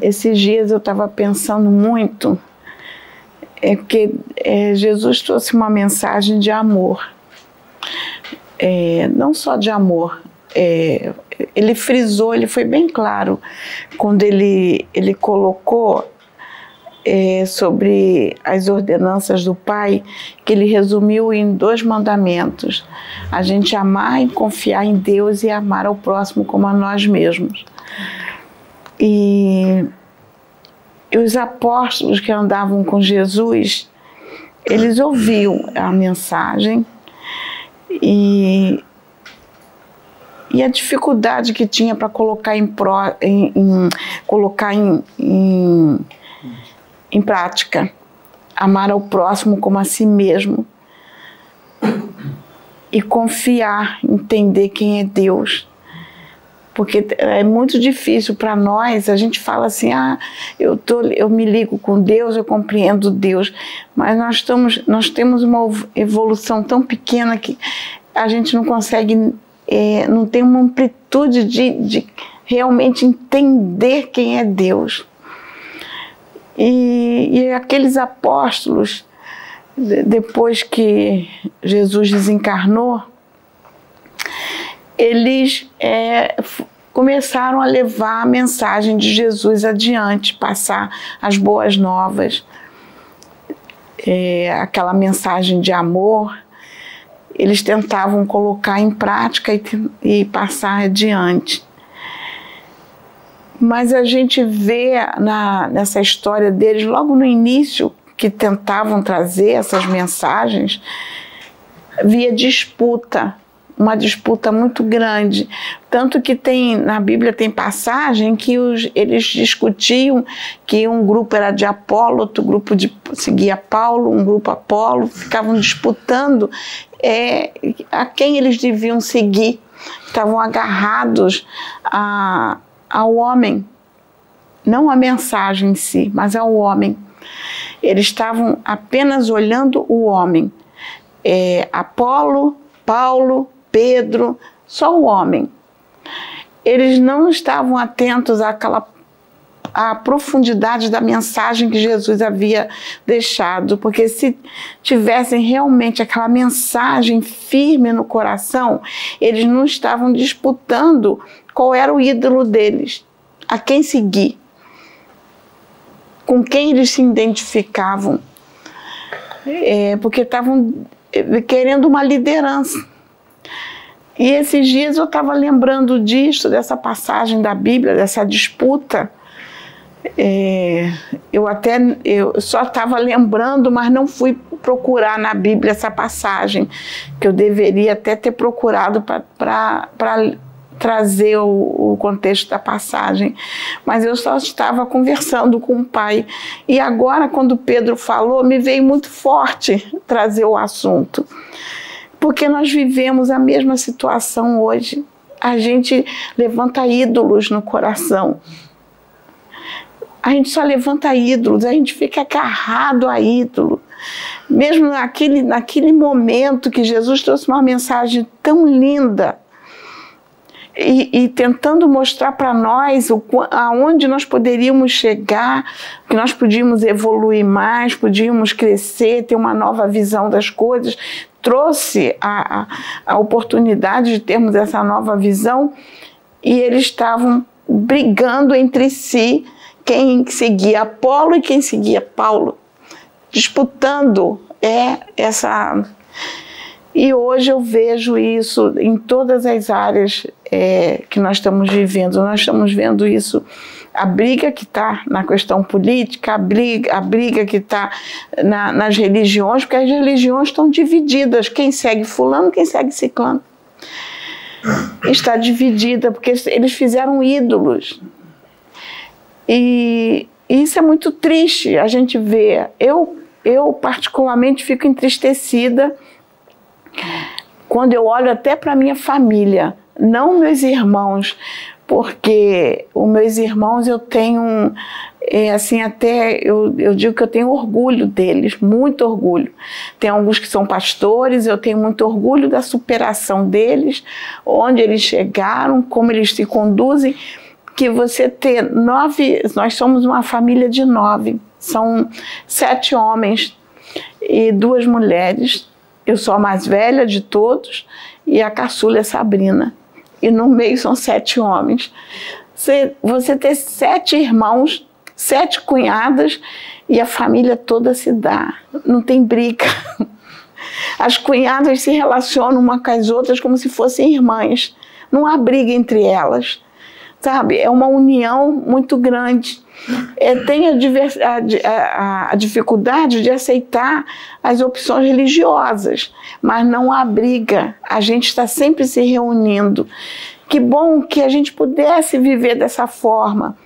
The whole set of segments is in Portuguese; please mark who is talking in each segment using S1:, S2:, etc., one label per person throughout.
S1: esses dias eu estava pensando muito, é porque é, Jesus trouxe uma mensagem de amor. É, não só de amor, é, ele frisou, ele foi bem claro quando ele, ele colocou é, sobre as ordenanças do Pai, que ele resumiu em dois mandamentos: a gente amar e confiar em Deus e amar ao próximo como a nós mesmos. E, e os apóstolos que andavam com Jesus, eles ouviam a mensagem e, e a dificuldade que tinha para colocar em, pró, em, em colocar em, em, em prática, amar ao próximo como a si mesmo e confiar, entender quem é Deus porque é muito difícil para nós. A gente fala assim, ah, eu tô, eu me ligo com Deus, eu compreendo Deus, mas nós estamos, nós temos uma evolução tão pequena que a gente não consegue, é, não tem uma amplitude de, de realmente entender quem é Deus. E, e aqueles apóstolos, depois que Jesus desencarnou, eles é, começaram a levar a mensagem de Jesus adiante, passar as boas novas, é, aquela mensagem de amor. Eles tentavam colocar em prática e, e passar adiante. Mas a gente vê na, nessa história deles, logo no início, que tentavam trazer essas mensagens, via disputa uma disputa muito grande. Tanto que tem na Bíblia tem passagem que os, eles discutiam que um grupo era de Apolo, outro grupo de, seguia Paulo, um grupo Apolo, ficavam disputando é, a quem eles deviam seguir. Estavam agarrados a, ao homem, não a mensagem em si, mas ao homem. Eles estavam apenas olhando o homem. É, Apolo, Paulo, Pedro, só o homem. Eles não estavam atentos àquela à profundidade da mensagem que Jesus havia deixado, porque se tivessem realmente aquela mensagem firme no coração, eles não estavam disputando qual era o ídolo deles, a quem seguir, com quem eles se identificavam, é, porque estavam é, querendo uma liderança. E esses dias eu estava lembrando disso, dessa passagem da Bíblia, dessa disputa. É, eu até eu só estava lembrando, mas não fui procurar na Bíblia essa passagem, que eu deveria até ter procurado para trazer o, o, contexto da passagem. Mas eu só estava conversando com o pai. E agora, quando Pedro falou, me veio muito forte trazer o assunto porque nós vivemos a mesma situação hoje. A gente levanta ídolos no coração. A gente só levanta ídolos, a gente fica agarrado a ídolo. Mesmo naquele, naquele momento que Jesus trouxe uma mensagem tão linda, e, e, tentando mostrar para nós o, aonde nós poderíamos chegar, que nós podíamos evoluir mais, podíamos crescer, ter uma nova visão das coisas, trouxe a, a, oportunidade de termos essa nova visão e eles estavam brigando entre si quem seguia Apolo e quem seguia Paulo, disputando é essa. E hoje eu vejo isso em todas as áreas é, que nós estamos vivendo. Nós estamos vendo isso a briga que está na questão política, a briga, a briga que está na, nas religiões, porque as religiões estão divididas. Quem segue fulano, quem segue ciclano. Está dividida, porque eles fizeram ídolos. E, e isso é muito triste a gente ver. Eu, eu particularmente, fico entristecida quando eu olho até para minha família, não meus irmãos, porque os meus irmãos eu tenho é, assim até eu, eu digo que eu tenho orgulho deles, muito orgulho. Tem alguns que são pastores, eu tenho muito orgulho da superação deles, onde eles chegaram, como eles se conduzem, que você ter nove, nós somos uma família de nove, são sete homens e duas mulheres. Eu sou a mais velha de todos e a caçula é Sabrina. E no meio são sete homens. Você, você ter sete irmãos, sete cunhadas e a família toda se dá. Não tem briga. As cunhadas se relacionam uma com as outras como se fossem irmãs. Não há briga entre elas sabe? É uma união muito grande. É, tem a, a, a, a, dificuldade de aceitar as opções religiosas, mas não há briga. A gente está sempre se reunindo. Que bom que a gente pudesse viver dessa forma.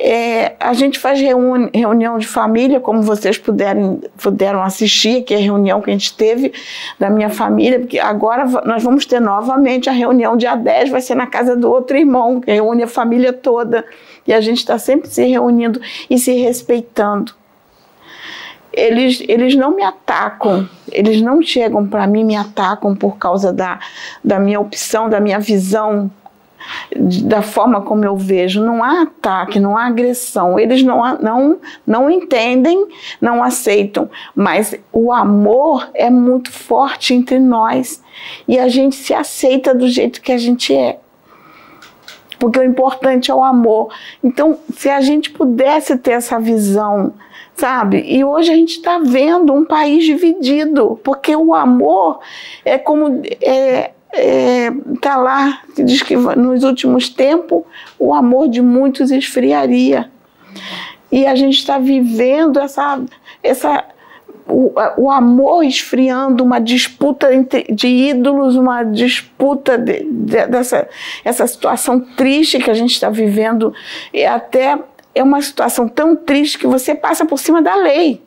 S1: É, a gente faz reuni reunião de família, como vocês puderem, puderam assistir, que é a reunião que a gente teve da minha família, porque agora nós vamos ter novamente a reunião dia 10, vai ser na casa do outro irmão, que reúne a família toda. E a gente está sempre se reunindo e se respeitando. Eles, eles não me atacam, eles não chegam para mim me atacam por causa da, da minha opção, da minha visão da forma como eu vejo. Não há ataque, não há agressão. Eles não, não, não entendem, não aceitam. Mas o amor é muito forte entre nós. E a gente se aceita do jeito que a gente é. Porque o importante é o amor. Então, se a gente pudesse ter essa visão, sabe? E hoje a gente está vendo um país dividido, porque o amor é como. É, está é, tá lá, diz que nos últimos tempos o amor de muitos esfriaria. E a gente está vivendo essa, essa o, o, amor esfriando, uma disputa de ídolos, uma disputa de, de, dessa essa situação triste que a gente está vivendo. E até é uma situação tão triste que você passa por cima da lei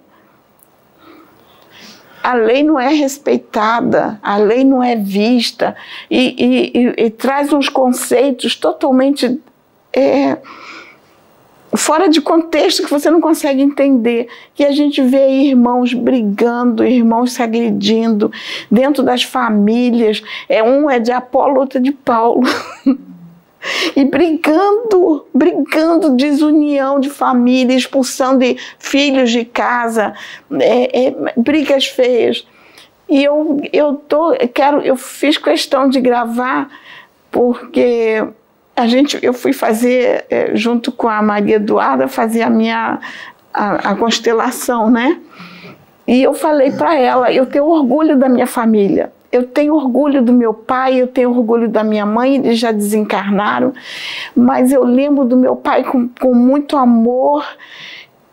S1: a lei não é respeitada, a lei não é vista e, e, e, e traz uns conceitos totalmente é, fora de contexto que você não consegue entender. Que a gente vê irmãos brigando, irmãos se agredindo dentro das famílias. É um é de Apolo, outro é de Paulo. e brigando, brigando, desunião de família, expulsão de filhos de casa, é, é, brigas feias. E eu, eu tô, quero, eu fiz questão de gravar porque a gente, eu fui fazer é, junto com a Maria Eduarda fazer a minha a, a constelação, né? E eu falei para ela, eu tenho orgulho da minha família eu tenho orgulho do meu pai, eu tenho orgulho da minha mãe, eles já desencarnaram, mas eu lembro do meu pai com, com muito amor.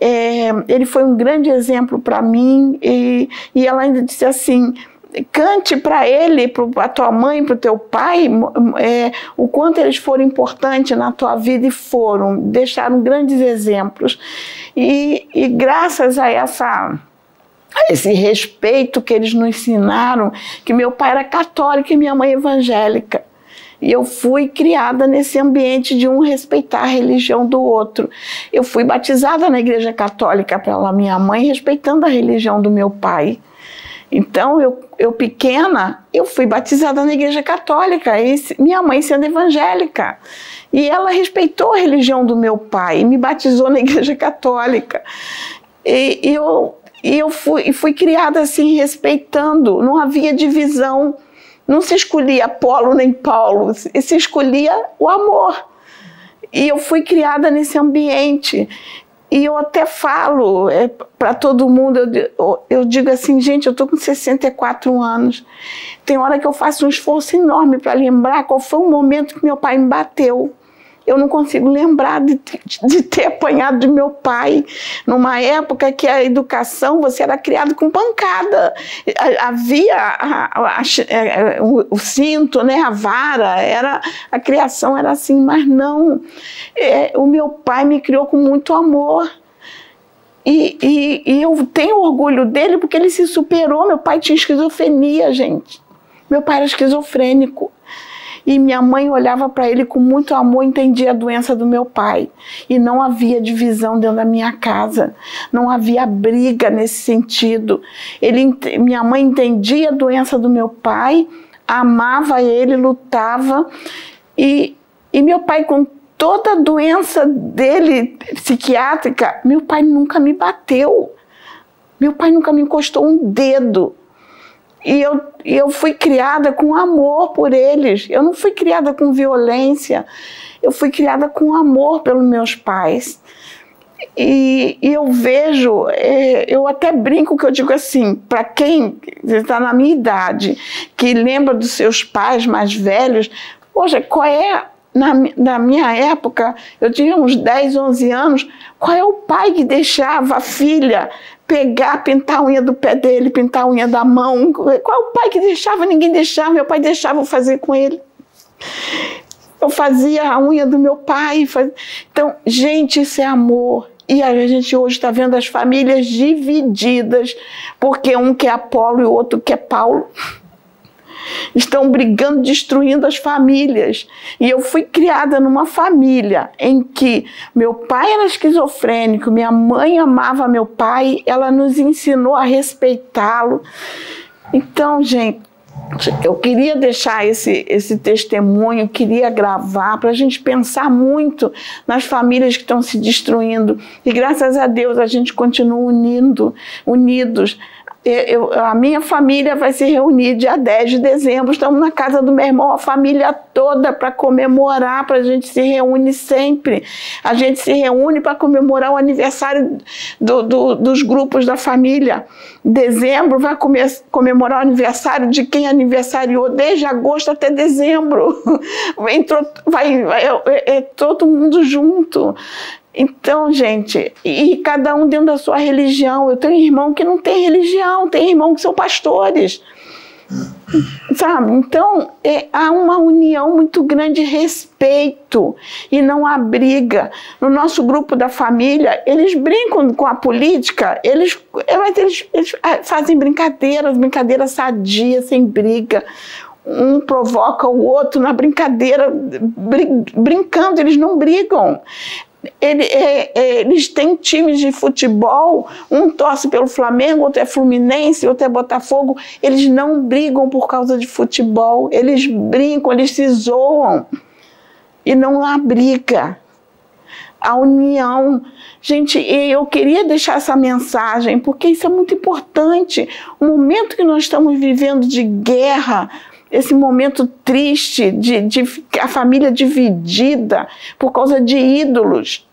S1: É, ele foi um grande exemplo para mim e, e ela ainda disse assim cante para ele, para a tua mãe, para o teu pai, é, o quanto eles foram importantes na tua vida e foram, deixaram grandes exemplos. E, e graças a essa esse respeito que eles nos ensinaram, que meu pai era católico e minha mãe evangélica. E eu fui criada nesse ambiente de um respeitar a religião do outro. Eu fui batizada na igreja católica pela minha mãe, respeitando a religião do meu pai. Então, eu, eu pequena, eu fui batizada na igreja católica, e minha mãe sendo evangélica. E ela respeitou a religião do meu pai e me batizou na igreja católica. E, e eu e eu fui, fui criada assim, respeitando, não havia divisão, não se escolhia Apolo nem Paulo, se escolhia o amor. E eu fui criada nesse ambiente. E eu até falo é, para todo mundo, eu, eu, digo assim, gente, eu estou com 64 anos. Tem hora que eu faço um esforço enorme para lembrar qual foi o momento que meu pai me bateu eu não consigo lembrar de, de ter apanhado de meu pai numa época que a educação você era criado com pancada. Havia a, a, a, é, o, o, cinto, né, a vara, era a criação era assim, mas não. É, o meu pai me criou com muito amor. E, e, e eu tenho orgulho dele porque ele se superou. Meu pai tinha esquizofrenia, gente. Meu pai era esquizofrênico. E minha mãe olhava para ele com muito amor, entendia a doença do meu pai. E não havia divisão dentro da minha casa, não havia briga nesse sentido. Ele, minha mãe entendia a doença do meu pai, amava ele, lutava. E, e meu pai, com toda a doença dele psiquiátrica, meu pai nunca me bateu. Meu pai nunca me encostou um dedo. E eu, eu fui criada com amor por eles. Eu não fui criada com violência. Eu fui criada com amor pelos meus pais. E, e eu vejo, é, eu até brinco que eu digo assim, para quem está na minha idade, que lembra dos seus pais mais velhos, poxa, qual é na, na, minha época, eu tinha uns 10, 11 anos, qual é o pai que deixava a filha pegar, pintar a unha do pé dele, pintar a unha da mão. Qual o pai que deixava? Ninguém deixava, meu pai deixava eu fazer com ele. Eu fazia a unha do meu pai. Faz... Então, gente, isso é amor. E a gente hoje está vendo as famílias divididas, porque um quer Apolo e o outro quer Paulo estão brigando, destruindo as famílias. E eu fui criada numa família em que meu pai era esquizofrênico, minha mãe amava meu pai, ela nos ensinou a respeitá-lo. Então, gente, eu queria deixar esse, esse testemunho, queria gravar para a gente pensar muito nas famílias que estão se destruindo. E graças a Deus a gente continua unindo, unidos eu, a minha família vai se reunir dia 10 de dezembro. Estamos na casa do meu irmão, a família toda, para comemorar, para a gente se reúne sempre. A gente se reúne para comemorar o aniversário do, do, dos grupos da família. Dezembro vai comemorar o aniversário de quem aniversariou desde agosto até dezembro. Entrou, vai, vai é, é todo mundo junto. Então, gente, e cada um dentro da sua religião. Eu tenho irmão que não tem religião, tem irmão que são pastores. Sabe? Então, é, há uma união muito grande de respeito e não há briga. No nosso grupo da família, eles brincam com a política, eles, eles, eles ah, fazem brincadeiras, brincadeiras sadias, sem briga um provoca o outro na brincadeira, brin brincando, eles não brigam. Ele, é, é, eles têm times de futebol, um torce pelo Flamengo, outro é Fluminense, outro é Botafogo. Eles não brigam por causa de futebol, eles brincam, eles se zoam. E não há briga. A união. Gente, eu queria deixar essa mensagem, porque isso é muito importante. O momento que nós estamos vivendo de guerra, esse momento triste de, de a família dividida por causa de ídolos.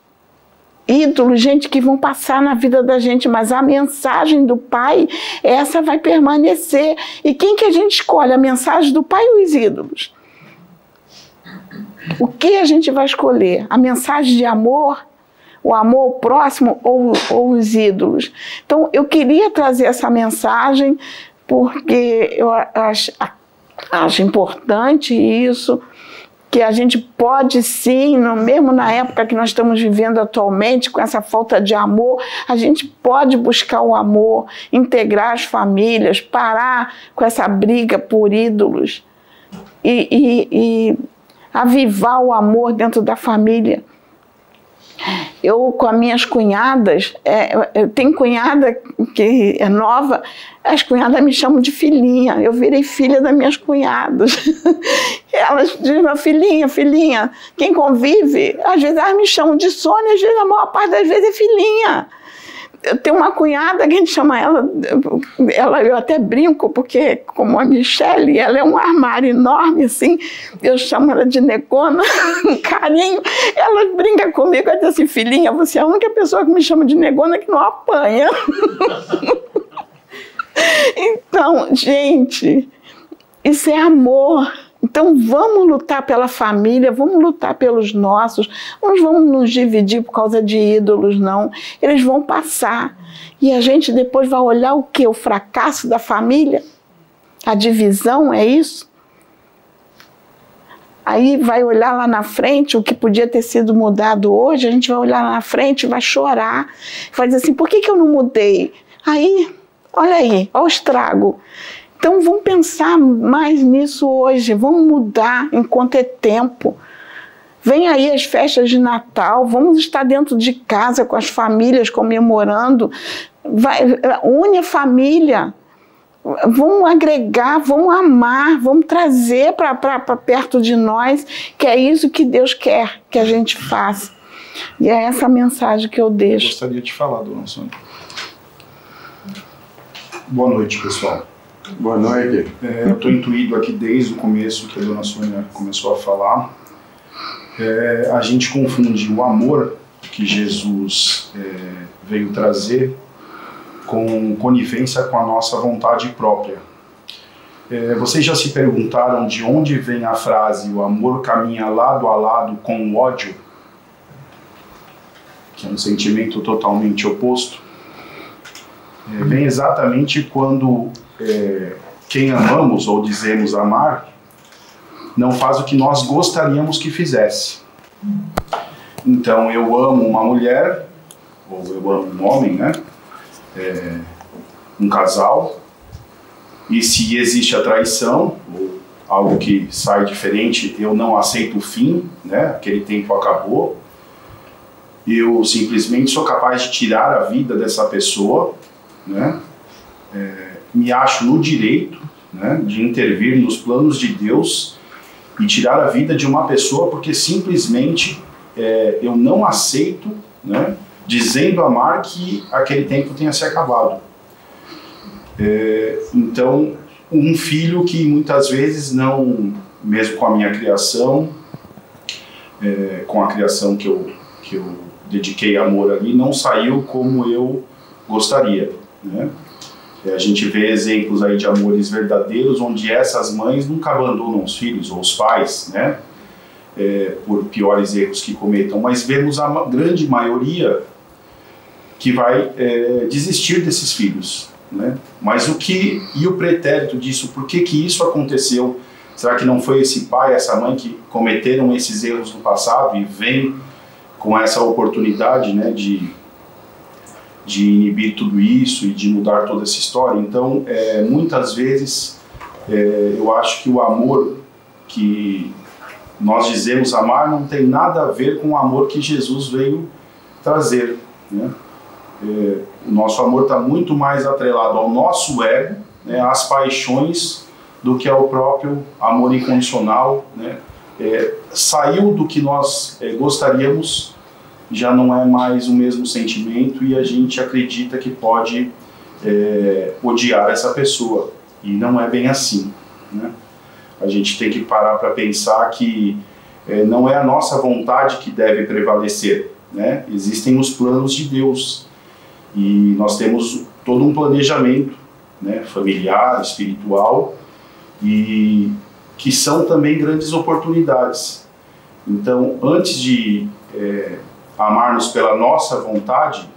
S1: Ídolos, gente que vão passar na vida da gente, mas a mensagem do pai, essa vai permanecer. E quem que a gente escolhe? A mensagem do pai ou os ídolos? O que a gente vai escolher? A mensagem de amor, o amor próximo ou, ou os ídolos? Então, eu queria trazer essa mensagem porque eu acho, Acho importante isso, que a gente pode sim, no, mesmo na época que nós estamos vivendo atualmente, com essa falta de amor, a gente pode buscar o amor, integrar as famílias, parar com essa briga por ídolos e, e, e avivar o amor dentro da família. Eu, com as minhas cunhadas, é, eu tenho cunhada que é nova, as cunhadas me chamam de filhinha. Eu virei filha das minhas cunhadas. Elas dizem, filhinha, filhinha. Quem convive, às vezes elas me chamam de Sônia, às vezes a maior parte das vezes é filhinha eu tenho uma cunhada que a gente chama ela, ela eu até brinco, porque como a Michelle, ela é um armário enorme, assim, eu chamo ela de negona, um carinho. Ela brinca comigo, ela diz assim, filhinha, você é a única pessoa que me chama de negona que não apanha. então, gente, isso é amor. Então vamos lutar pela família, vamos lutar pelos nossos, não vamos nos dividir por causa de ídolos, não. Eles vão passar. E a gente depois vai olhar o que? O fracasso da família? A divisão, é isso? Aí vai olhar lá na frente o que podia ter sido mudado hoje, a gente vai olhar lá na frente, vai chorar, vai dizer assim: por que, que eu não mudei? Aí, olha aí, olha o estrago. Então vamos pensar mais nisso hoje, vamos mudar enquanto é tempo. Vem aí as festas de Natal, vamos estar dentro de casa com as famílias comemorando. Vai, une a família. vamos agregar, vamos amar, vamos trazer para perto de nós, que é isso que Deus quer que a gente faça. E é essa mensagem que eu deixo.
S2: Eu gostaria de falar, dona Sônia. Boa noite, pessoal.
S3: Boa noite.
S2: É, eu estou intuído aqui desde o começo que a dona Sônia começou a falar. É, a gente confunde o amor que Jesus é, veio trazer com conivência com a nossa vontade própria. É, vocês já se perguntaram de onde vem a frase o amor caminha lado a lado com o ódio? Que é um sentimento totalmente oposto. É, vem exatamente quando é, quem amamos ou dizemos amar não faz o que nós gostaríamos que fizesse. Então eu amo uma mulher, ou eu amo um homem, né? É, um casal, e se existe a traição, ou algo que sai diferente, eu não aceito o fim, né? Aquele tempo acabou. Eu simplesmente sou capaz de tirar a vida dessa pessoa né? É, me acho no direito né, de intervir nos planos de Deus e tirar a vida de uma pessoa porque simplesmente é, eu não aceito, né, dizendo amar que aquele tempo tenha se acabado. É, então, um filho que muitas vezes não, mesmo com a minha criação, é, com a criação que eu, que eu dediquei amor ali, não saiu como eu gostaria. Né? A gente vê exemplos aí de amores verdadeiros onde essas mães nunca abandonam os filhos ou os pais, né? É, por piores erros que cometam, mas vemos a grande maioria que vai é, desistir desses filhos, né? Mas o que e o pretérito disso? Por que que isso aconteceu? Será que não foi esse pai, essa mãe que cometeram esses erros no passado e vem com essa oportunidade, né, de de inibir tudo isso e de mudar toda essa história. Então, é, muitas vezes, é, eu acho que o amor que nós dizemos amar não tem nada a ver com o amor que Jesus veio trazer. Né? É, o nosso amor está muito mais atrelado ao nosso ego, né, às paixões, do que ao próprio amor incondicional. Né? É, saiu do que nós é, gostaríamos já não é mais o mesmo sentimento e a gente acredita que pode é, odiar essa pessoa. E não é bem assim. Né? A gente tem que parar para pensar que é, não é a nossa vontade que deve prevalecer. Né? Existem os planos de Deus e nós temos todo um planejamento né, familiar, espiritual e que são também grandes oportunidades. Então, antes de é, amarmos pela nossa vontade,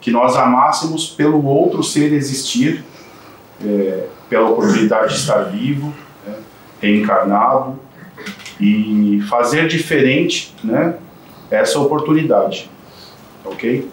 S2: que nós amássemos pelo outro ser existir, é, pela oportunidade de estar vivo, né, reencarnado, e fazer diferente né, essa oportunidade. Ok?